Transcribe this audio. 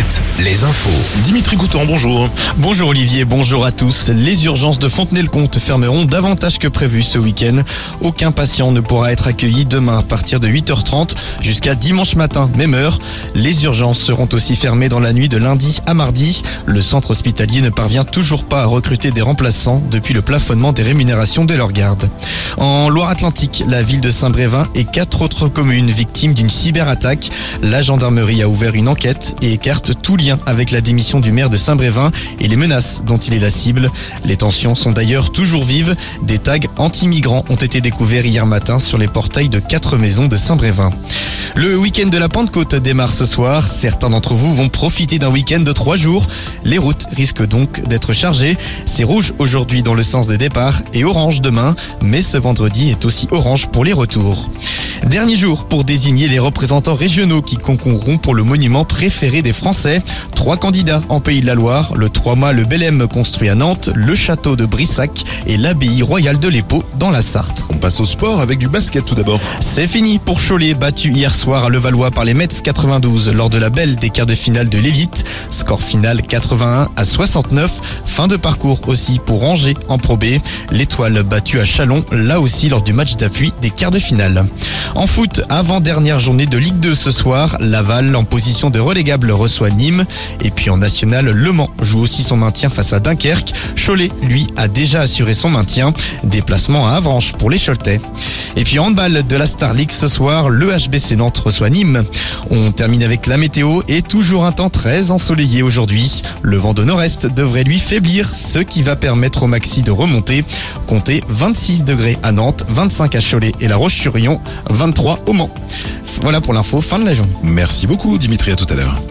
7, les infos. Dimitri Coutan, bonjour. Bonjour Olivier, bonjour à tous. Les urgences de Fontenay-le-Comte fermeront davantage que prévu ce week-end. Aucun patient ne pourra être accueilli demain à partir de 8h30 jusqu'à dimanche matin, même heure. Les urgences seront aussi fermées dans la nuit de lundi à mardi. Le centre hospitalier ne parvient toujours pas à recruter des remplaçants depuis le plafonnement des rémunérations de leur garde. En Loire-Atlantique, la ville de Saint-Brévin et quatre autres communes victimes d'une cyberattaque. La gendarmerie a ouvert une enquête et écarte tout lien avec la démission du maire de Saint-Brévin et les menaces dont il est la cible. Les tensions sont d'ailleurs toujours vives. Des tags anti-migrants ont été découverts hier matin sur les portails de quatre maisons de Saint-Brévin. Le week-end de la Pentecôte démarre ce soir. Certains d'entre vous vont profiter d'un week-end de trois jours. Les routes risquent donc d'être chargées. C'est rouge aujourd'hui dans le sens des départs et orange demain. Mais ce vendredi est aussi orange pour les retours. Dernier jour pour désigner les représentants régionaux qui concourront pour le monument préféré des Français. Trois candidats en Pays de la Loire, le Trois-Mâts, le Bélème construit à Nantes, le château de Brissac et l'abbaye royale de l'Épau dans la Sarthe. On passe au sport avec du basket tout d'abord. C'est fini pour Cholet, battu hier soir à Levallois par les Mets 92 lors de la belle des quarts de finale de l'élite. Score final 81 à 69. Fin de parcours aussi pour Angers en Pro B. L'étoile battue à Chalon, là aussi lors du match d'appui des quarts de finale. En foot, avant-dernière journée de Ligue 2 ce soir, Laval en position de relégable reçoit Nîmes. Et puis en national, Le Mans joue aussi son maintien face à Dunkerque. Cholet, lui, a déjà assuré son maintien. Déplacement à Avranches pour les Choletais. Et puis handball de la Star League ce soir, le HBC Nantes reçoit Nîmes. On termine avec la météo et toujours un temps très ensoleillé aujourd'hui. Le vent de nord-est devrait lui faiblir, ce qui va permettre au maxi de remonter. Comptez 26 degrés à Nantes, 25 à Cholet et la Roche-sur-Yon, 23 au Mans. Voilà pour l'info, fin de la. Merci beaucoup Dimitri, à tout à l'heure.